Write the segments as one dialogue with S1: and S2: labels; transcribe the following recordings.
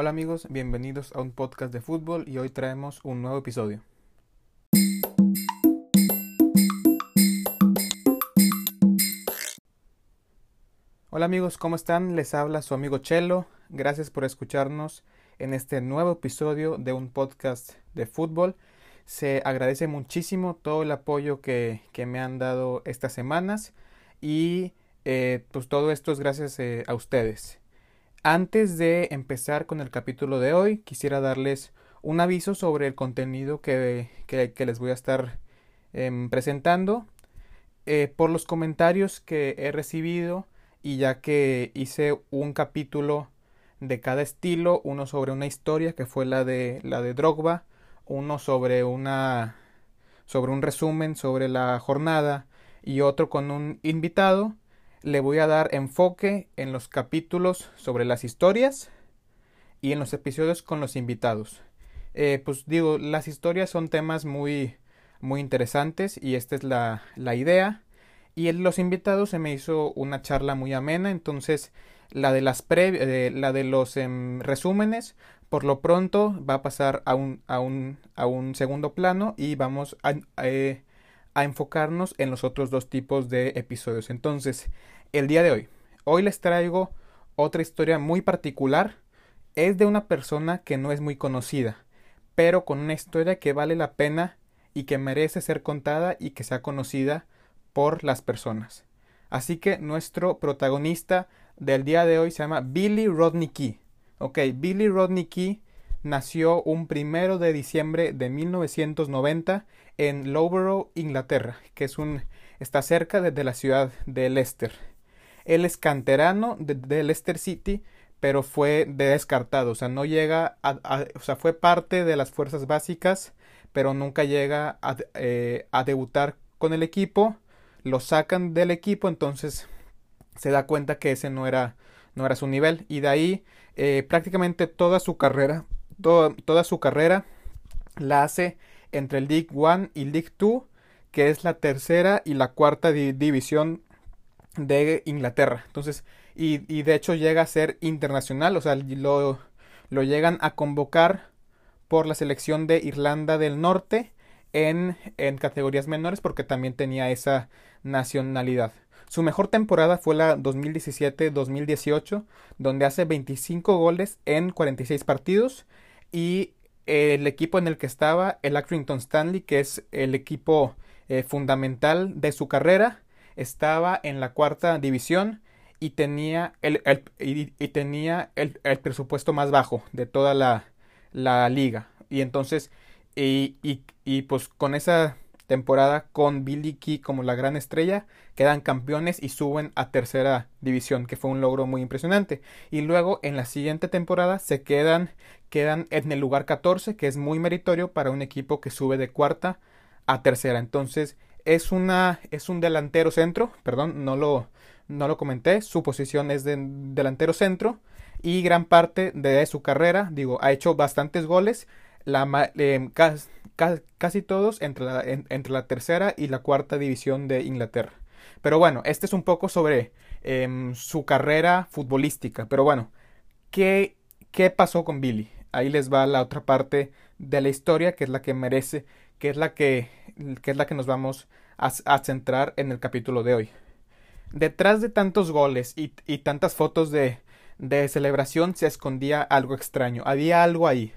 S1: Hola amigos, bienvenidos a un podcast de fútbol y hoy traemos un nuevo episodio. Hola amigos, ¿cómo están? Les habla su amigo Chelo. Gracias por escucharnos en este nuevo episodio de un podcast de fútbol. Se agradece muchísimo todo el apoyo que, me han dado estas semanas y eh, pues todo esto es gracias eh, a ustedes. Antes de empezar con el capítulo de hoy, quisiera darles un aviso sobre el contenido que, les voy a estar em, presentando. Eh, por los comentarios que he recibido y ya que hice un capítulo de cada estilo, uno sobre una historia que fue la de la de Drogba, uno sobre una sobre un resumen sobre la jornada y otro con un invitado, le voy a dar enfoque en los capítulos sobre las historias y en los episodios con los invitados. Eh, pues digo, las historias son temas muy muy interesantes y esta es la, la idea. Y en los invitados se me hizo una charla muy amena, entonces la de las pre la de los em, resúmenes por lo pronto va a pasar a un, a un, a un segundo plano y vamos a, eh, a enfocarnos en los otros dos tipos de episodios. Entonces, el día de hoy, hoy les traigo otra historia muy particular. Es de una persona que no es muy conocida, pero con una historia que vale la pena y que merece ser contada y que sea conocida por las personas. Así que nuestro protagonista del día de hoy se llama Billy Rodney Key. Ok, Billy Rodney Key nació un primero de diciembre de 1990 en Loughborough, Inglaterra, que es un está cerca de, la ciudad de Leicester. Él es canterano de, Leicester City, pero fue descartado, o sea, no llega a, o sea, fue parte de las fuerzas básicas, pero nunca llega a, eh, a debutar con el equipo, lo sacan del equipo, entonces se da cuenta que ese no era, no era su nivel y de ahí eh, prácticamente toda su carrera, toda su carrera la hace entre el League One y League Two, que es la tercera y la cuarta división de Inglaterra. Entonces, y, y, de hecho llega a ser internacional, o sea, lo, lo llegan a convocar por la selección de Irlanda del Norte en, en categorías menores porque también tenía esa nacionalidad. Su mejor temporada fue la 2017-2018, donde hace 25 goles en 46 partidos y el equipo en el que estaba, el Accrington Stanley, que es el equipo eh, fundamental de su carrera, estaba en la cuarta división y tenía el, y, tenía el, presupuesto más bajo de toda la, la liga. Y entonces, y, y pues con esa temporada con Billy Key como la gran estrella, quedan campeones y suben a tercera división, que fue un logro muy impresionante. Y luego en la siguiente temporada se quedan, quedan en el lugar 14, que es muy meritorio para un equipo que sube de cuarta a tercera. Entonces es una es un delantero centro, perdón, no lo no lo comenté, su posición es de delantero centro y gran parte de su carrera, digo, ha hecho bastantes goles, la, eh, casi todos entre la, entre la tercera y la cuarta división de Inglaterra. Pero bueno, este es un poco sobre em, su carrera futbolística. Pero bueno, ¿qué, ¿qué pasó con Billy? Ahí les va la otra parte de la historia, que es la que merece, que es la que, que, es la que nos vamos a, centrar en el capítulo de hoy. Detrás de tantos goles y, y tantas fotos de, de celebración se escondía algo extraño. Había algo ahí.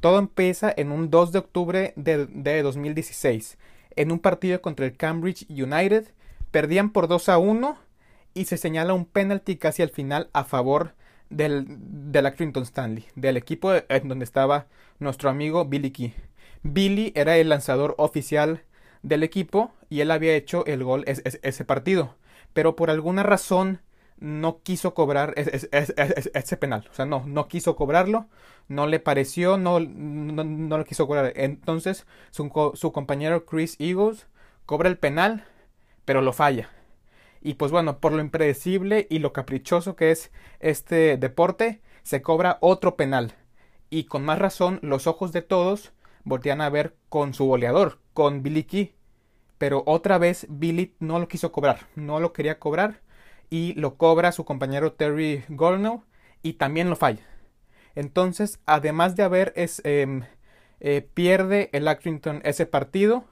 S1: Todo empieza en un 2 de octubre de, 2016, en un partido contra el Cambridge United. Perdían por 2 a 1 y se señala un penalti casi al final a favor del, del Accrington Stanley, del equipo en donde estaba nuestro amigo Billy Key. Billy era el lanzador oficial del equipo y él había hecho el gol ese partido, pero por alguna razón no quiso cobrar ese, penal. O sea, no, no quiso cobrarlo, no le pareció, no, no, lo quiso cobrar. Entonces, su, su, compañero Chris Eagles cobra el penal, pero lo falla. Y pues bueno, por lo impredecible y lo caprichoso que es este deporte, se cobra otro penal. Y con más razón, los ojos de todos voltean a ver con su goleador, con Billy Key. Pero otra vez Billy no lo quiso cobrar, no lo quería cobrar y lo cobra su compañero Terry Gornow y también lo falla. Entonces, además de haber es, em, eh, pierde el Accrington ese partido,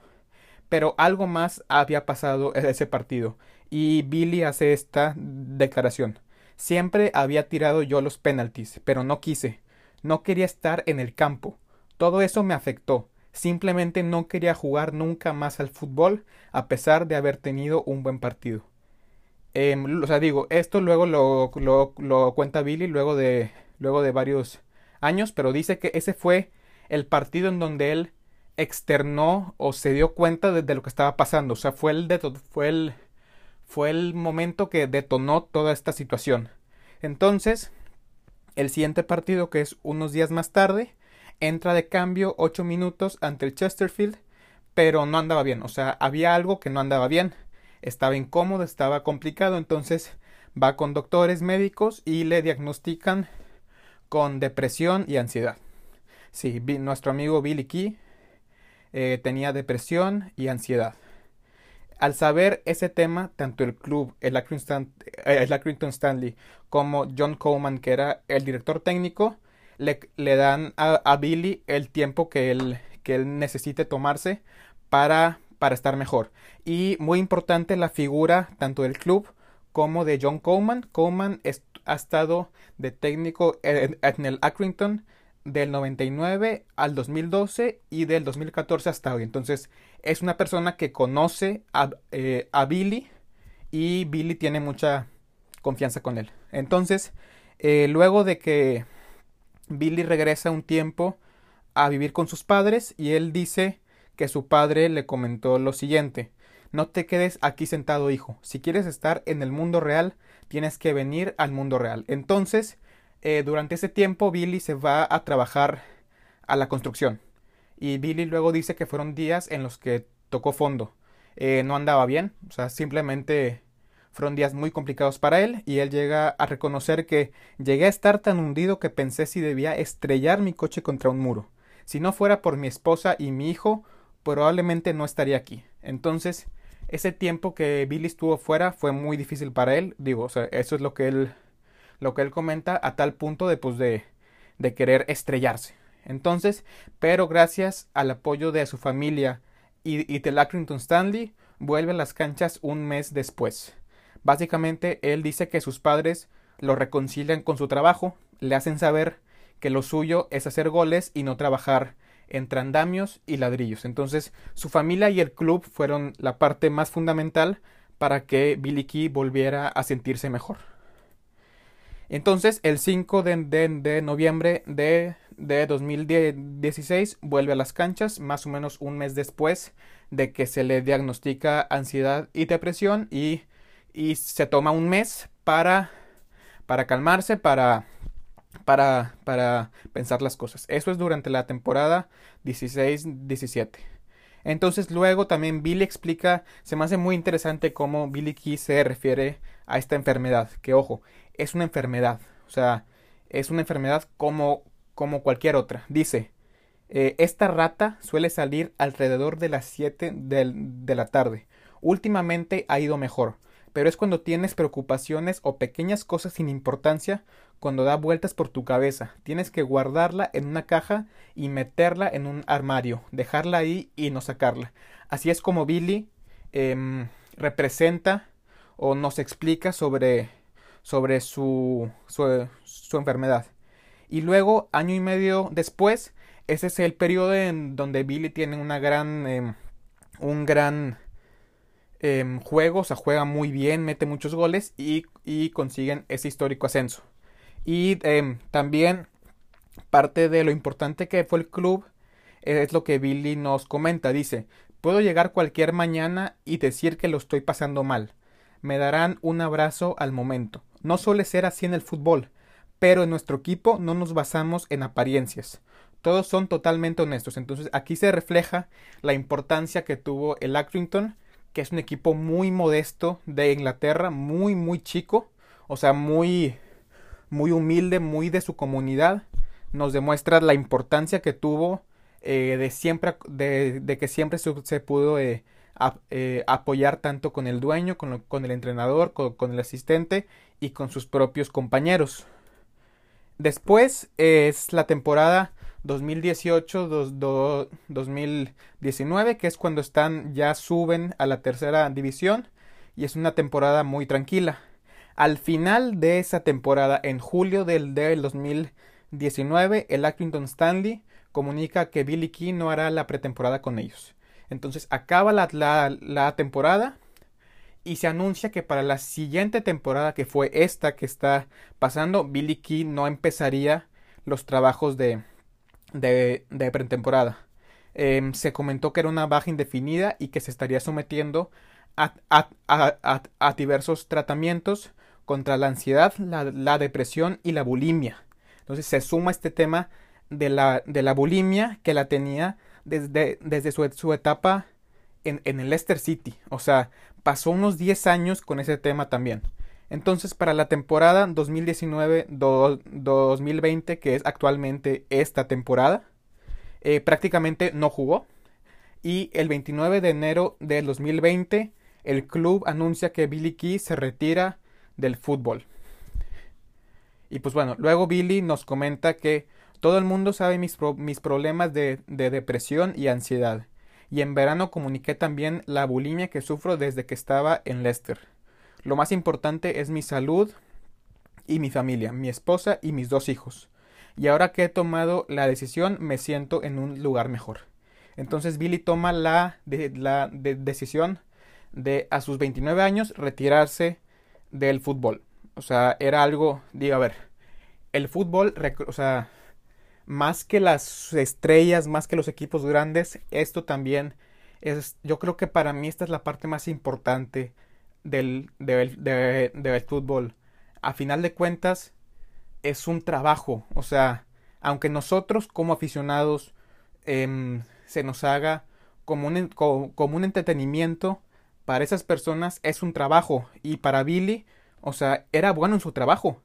S1: pero algo más había pasado en ese partido. Y Billy hace esta declaración. Siempre había tirado yo los penaltis, pero no quise. No quería estar en el campo. Todo eso me afectó. Simplemente no quería jugar nunca más al fútbol, a pesar de haber tenido un buen partido. Em, o sea, digo, esto luego lo, lo, cuenta Billy luego de, luego de varios años, pero dice que ese fue el partido en donde él externó o se dio cuenta de, lo que estaba pasando. O sea, fue el, fue el, fue el momento que detonó toda esta situación. Entonces, el siguiente partido, que es unos días más tarde, entra de cambio 8 minutos ante el Chesterfield, pero no andaba bien. O sea, había algo que no andaba bien estaba incómodo, estaba complicado, entonces va con doctores médicos y le diagnostican con depresión y ansiedad. Sí, nuestro amigo Billy Key eh, tenía depresión y ansiedad. Al saber ese tema, tanto el club, el Accrington, eh, Stanley, como John Coleman, que era el director técnico, le, le dan a, a, Billy el tiempo que él, que él necesite tomarse para para estar mejor. Y muy importante la figura tanto del club como de John Coleman. Coleman ha estado de técnico en, el Accrington del 99 al 2012 y del 2014 hasta hoy. Entonces es una persona que conoce a, eh, a Billy y Billy tiene mucha confianza con él. Entonces, eh, luego de que Billy regresa un tiempo a vivir con sus padres y él dice que su padre le comentó lo siguiente No te quedes aquí sentado, hijo. Si quieres estar en el mundo real, tienes que venir al mundo real. Entonces, eh, durante ese tiempo, Billy se va a trabajar a la construcción. Y Billy luego dice que fueron días en los que tocó fondo. Eh, no andaba bien, o sea, simplemente fueron días muy complicados para él y él llega a reconocer que llegué a estar tan hundido que pensé si debía estrellar mi coche contra un muro. Si no fuera por mi esposa y mi hijo, probablemente no estaría aquí. Entonces, ese tiempo que Billy estuvo fuera fue muy difícil para él. Digo, o sea, eso es lo que él, lo que él comenta a tal punto de, pues, de, de querer estrellarse. Entonces, pero gracias al apoyo de su familia y, y de Lackrington Stanley, vuelve a las canchas un mes después. Básicamente, él dice que sus padres lo reconcilian con su trabajo, le hacen saber que lo suyo es hacer goles y no trabajar entre andamios y ladrillos. Entonces, su familia y el club fueron la parte más fundamental para que Billy Key volviera a sentirse mejor. Entonces, el 5 de, noviembre de, de, 2016 vuelve a las canchas, más o menos un mes después de que se le diagnostica ansiedad y depresión y, y se toma un mes para, para calmarse, para para, para pensar las cosas. Eso es durante la temporada 16-17. Entonces luego también Billy explica, se me hace muy interesante cómo Billy Key se refiere a esta enfermedad, que ojo, es una enfermedad, o sea, es una enfermedad como, como cualquier otra. Dice, eh, esta rata suele salir alrededor de las 7 de la tarde. Últimamente ha ido mejor, pero es cuando tienes preocupaciones o pequeñas cosas sin importancia cuando da vueltas por tu cabeza. Tienes que guardarla en una caja y meterla en un armario, dejarla ahí y no sacarla. Así es como Billy em, representa o nos explica sobre, sobre su, su, enfermedad. Y luego, año y medio después, ese es el periodo en donde Billy tiene una gran, em, un gran em, juego, o juega muy bien, mete muchos goles y, y consiguen ese histórico ascenso. Y em, también parte de lo importante que fue el club es lo que Billy nos comenta. Dice, puedo llegar cualquier mañana y decir que lo estoy pasando mal. Me darán un abrazo al momento. No suele ser así en el fútbol, pero en nuestro equipo no nos basamos en apariencias. Todos son totalmente honestos. Entonces aquí se refleja la importancia que tuvo el Accrington, que es un equipo muy modesto de Inglaterra, muy, muy chico. O sea, muy muy humilde, muy de su comunidad, nos demuestra la importancia que tuvo eh, de siempre de, que siempre se, pudo eh, eh, apoyar tanto con el dueño, con, el entrenador, con, el asistente y con sus propios compañeros. después es la temporada 2018-2019, que es cuando están ya suben a la tercera división y es una temporada muy tranquila. Al final de esa temporada, en julio del, del 2019, el Accrington Stanley comunica que Billy Key no hará la pretemporada con ellos. Entonces acaba la, la, temporada y se anuncia que para la siguiente temporada, que fue esta que está pasando, Billy Key no empezaría los trabajos de, de, pretemporada. Em, se comentó que era una baja indefinida y que se estaría sometiendo a, a, diversos tratamientos contra la ansiedad, la, la, depresión y la bulimia. Entonces se suma este tema de la, de la bulimia que la tenía desde, desde su, su etapa en, en, el Leicester City. O sea, pasó unos 10 años con ese tema también. Entonces, para la temporada 2019-2020, que es actualmente esta temporada, eh, prácticamente no jugó. Y el 29 de enero del 2020, el club anuncia que Billy Key se retira del fútbol. Y pues bueno, luego Billy nos comenta que todo el mundo sabe mis, mis problemas de, de depresión y ansiedad. Y en verano comuniqué también la bulimia que sufro desde que estaba en Leicester. Lo más importante es mi salud y mi familia, mi esposa y mis dos hijos. Y ahora que he tomado la decisión me siento en un lugar mejor. Entonces Billy toma la, de, la decisión de a sus 29 años retirarse del fútbol. O sea, era algo, digo, a ver, el fútbol, o sea, más que las estrellas, más que los equipos grandes, esto también es, yo creo que para mí esta es la parte más importante del, fútbol. A final de cuentas, es un trabajo, o sea, aunque nosotros como aficionados em, se nos haga como un, como, como un entretenimiento, para esas personas es un trabajo y para Billy, o sea, era bueno en su trabajo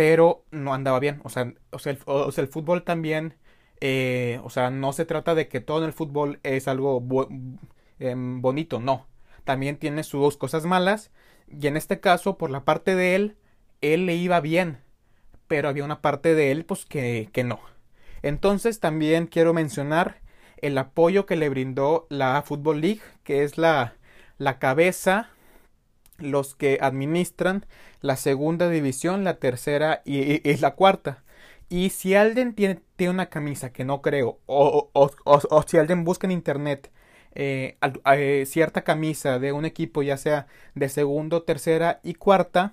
S1: pero no andaba bien. O sea, o sea, el, fútbol también, eh, o sea, no se trata de que todo en el fútbol es algo em, bonito, no. También tiene sus cosas malas. Y en este caso, por la parte de él, él le iba bien. Pero había una parte de él, pues, que, que no. Entonces, también quiero mencionar el apoyo que le brindó la Football League, que es la, la cabeza los que administran la segunda división, la tercera y, es la cuarta. Y si alguien tiene, una camisa que no creo, o, o, o, si alguien busca en internet eh, eh, cierta camisa de un equipo, ya sea de segundo, tercera y cuarta,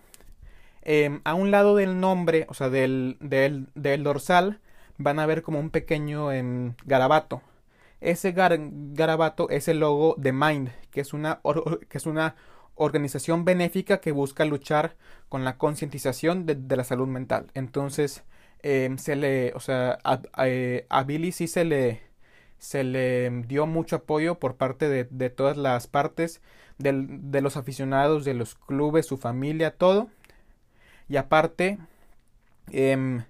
S1: em, a un lado del nombre, o sea, del, del, del dorsal, van a ver como un pequeño em, garabato. Ese garabato es el logo de Mind, que es una, que es una organización benéfica que busca luchar con la concientización de, la salud mental. Entonces, em, se le, o sea, eh, a, Billy sí se le, se le dio mucho apoyo por parte de, todas las partes, de los aficionados, de los clubes, su familia, todo. Y aparte, em,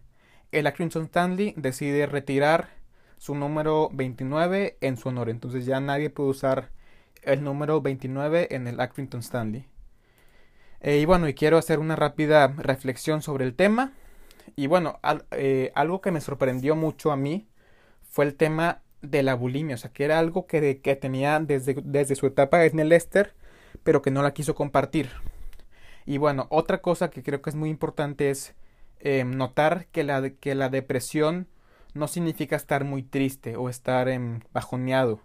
S1: el Accrington Stanley decide retirar su número 29 en su honor. Entonces ya nadie puede usar el número 29 en el Accrington Stanley. Eh, y bueno, y quiero hacer una rápida reflexión sobre el tema. Y bueno, eh, algo que me sorprendió mucho a mí fue el tema de la bulimia, o sea, que era algo que, que tenía desde, desde su etapa en el Leicester, pero que no la quiso compartir. Y bueno, otra cosa que creo que es muy importante es eh, notar que la, que la depresión no significa estar muy triste o estar em, bajoneado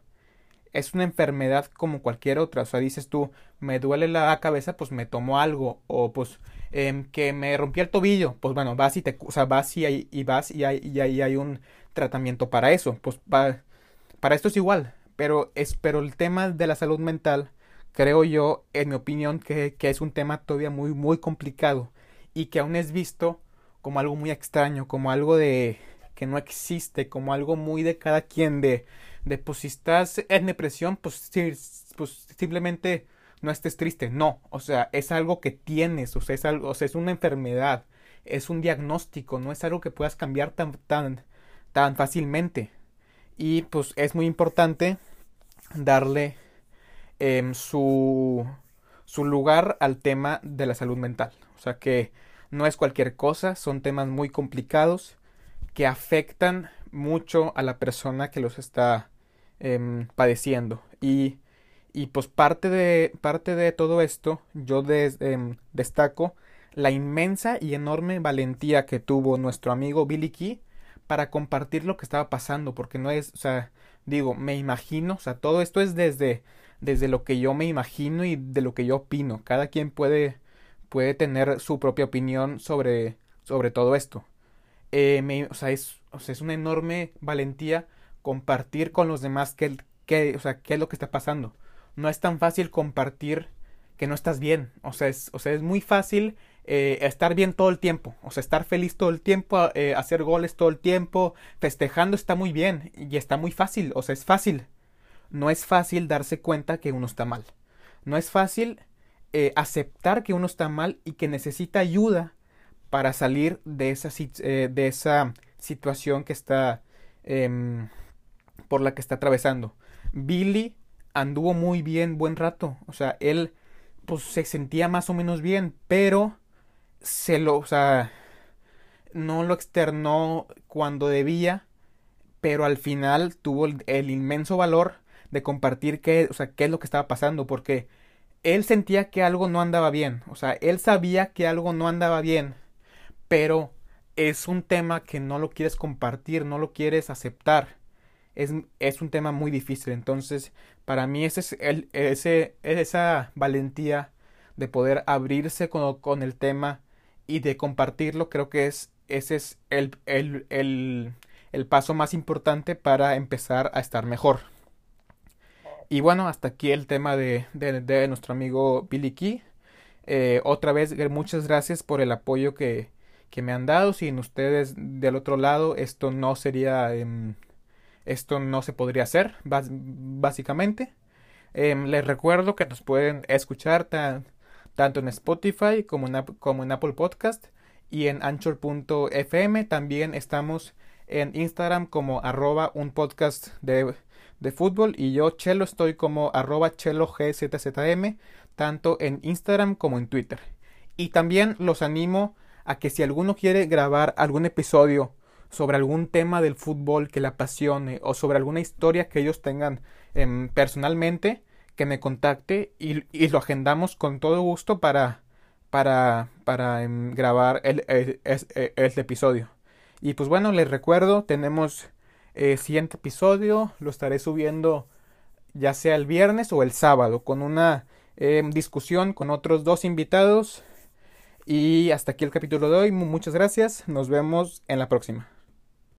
S1: es una enfermedad como cualquier otra. O sea, dices tú, me duele la cabeza, pues me tomo algo. O pues em, que me rompí el tobillo, pues bueno, vas y te, o sea, vas y, y vas y ahí hay, un tratamiento para eso. Pues para esto es igual. Pero, es, pero el tema de la salud mental, creo yo, en mi opinión, que, que es un tema todavía muy, muy complicado. Y que aún es visto como algo muy extraño, como algo de que no existe, como algo muy de cada quien de de pues si estás en depresión, pues, pues simplemente no estés triste. No, o sea, es algo que tienes, o sea, es algo, o sea, es una enfermedad, es un diagnóstico, no es algo que puedas cambiar tan, tan, tan fácilmente. Y pues es muy importante darle em, su, su lugar al tema de la salud mental. O sea que no es cualquier cosa, son temas muy complicados que afectan mucho a la persona que los está em, padeciendo. Y, y, pues parte de, parte de todo esto, yo em, destaco la inmensa y enorme valentía que tuvo nuestro amigo Billy Key para compartir lo que estaba pasando, porque no es, o sea, digo, me imagino, o sea, todo esto es desde, desde lo que yo me imagino y de lo que yo opino. Cada quien puede, puede tener su propia opinión sobre, sobre todo esto. Eh, o, sea, es, o sea, es una enorme valentía compartir con los demás qué, qué, o sea, qué es lo que está pasando. No es tan fácil compartir que no estás bien. O sea, es, o sea, es muy fácil eh, estar bien todo el tiempo, o sea, estar feliz todo el tiempo, eh, hacer goles todo el tiempo, festejando está muy bien y está muy fácil, o sea, es fácil. No es fácil darse cuenta que uno está mal. No es fácil eh, aceptar que uno está mal y que necesita ayuda para salir de esa, de esa situación que está em, por la que está atravesando. Billy anduvo muy bien buen rato, o sea, él pues se sentía más o menos bien, pero se lo, o sea, no lo externó cuando debía, pero al final tuvo el, inmenso valor de compartir qué, o sea, qué es lo que estaba pasando, porque él sentía que algo no andaba bien, o sea, él sabía que algo no andaba bien, pero es un tema que no lo quieres compartir, no lo quieres aceptar. Es, es un tema muy difícil. Entonces, para mí ese es el, ese, esa valentía de poder abrirse con, con el tema y de compartirlo, creo que es, ese es el, el, el, el paso más importante para empezar a estar mejor. Y bueno, hasta aquí el tema de, de, nuestro amigo Billy Key. Eh, otra vez, muchas gracias por el apoyo que, que, me han dado. Sin ustedes del otro lado, esto no sería. Em, esto no se podría hacer, básicamente. Em, les recuerdo que nos pueden escuchar tan, tanto en Spotify como en, como en Apple Podcast y en anchor.fm. También estamos en Instagram como arroba un podcast de, fútbol y yo Chelo estoy como arroba g7zm tanto en Instagram como en Twitter. Y también los animo a que si alguno quiere grabar algún episodio sobre algún tema del fútbol que le apasione o sobre alguna historia que ellos tengan em, personalmente, que me contacte y, y, lo agendamos con todo gusto para, para, para em, grabar el, este episodio. Y pues bueno, les recuerdo, tenemos eh, siguiente episodio, lo estaré subiendo ya sea el viernes o el sábado, con una em, discusión con otros dos invitados. Y hasta aquí el capítulo de hoy. Muchas gracias. Nos vemos en la próxima.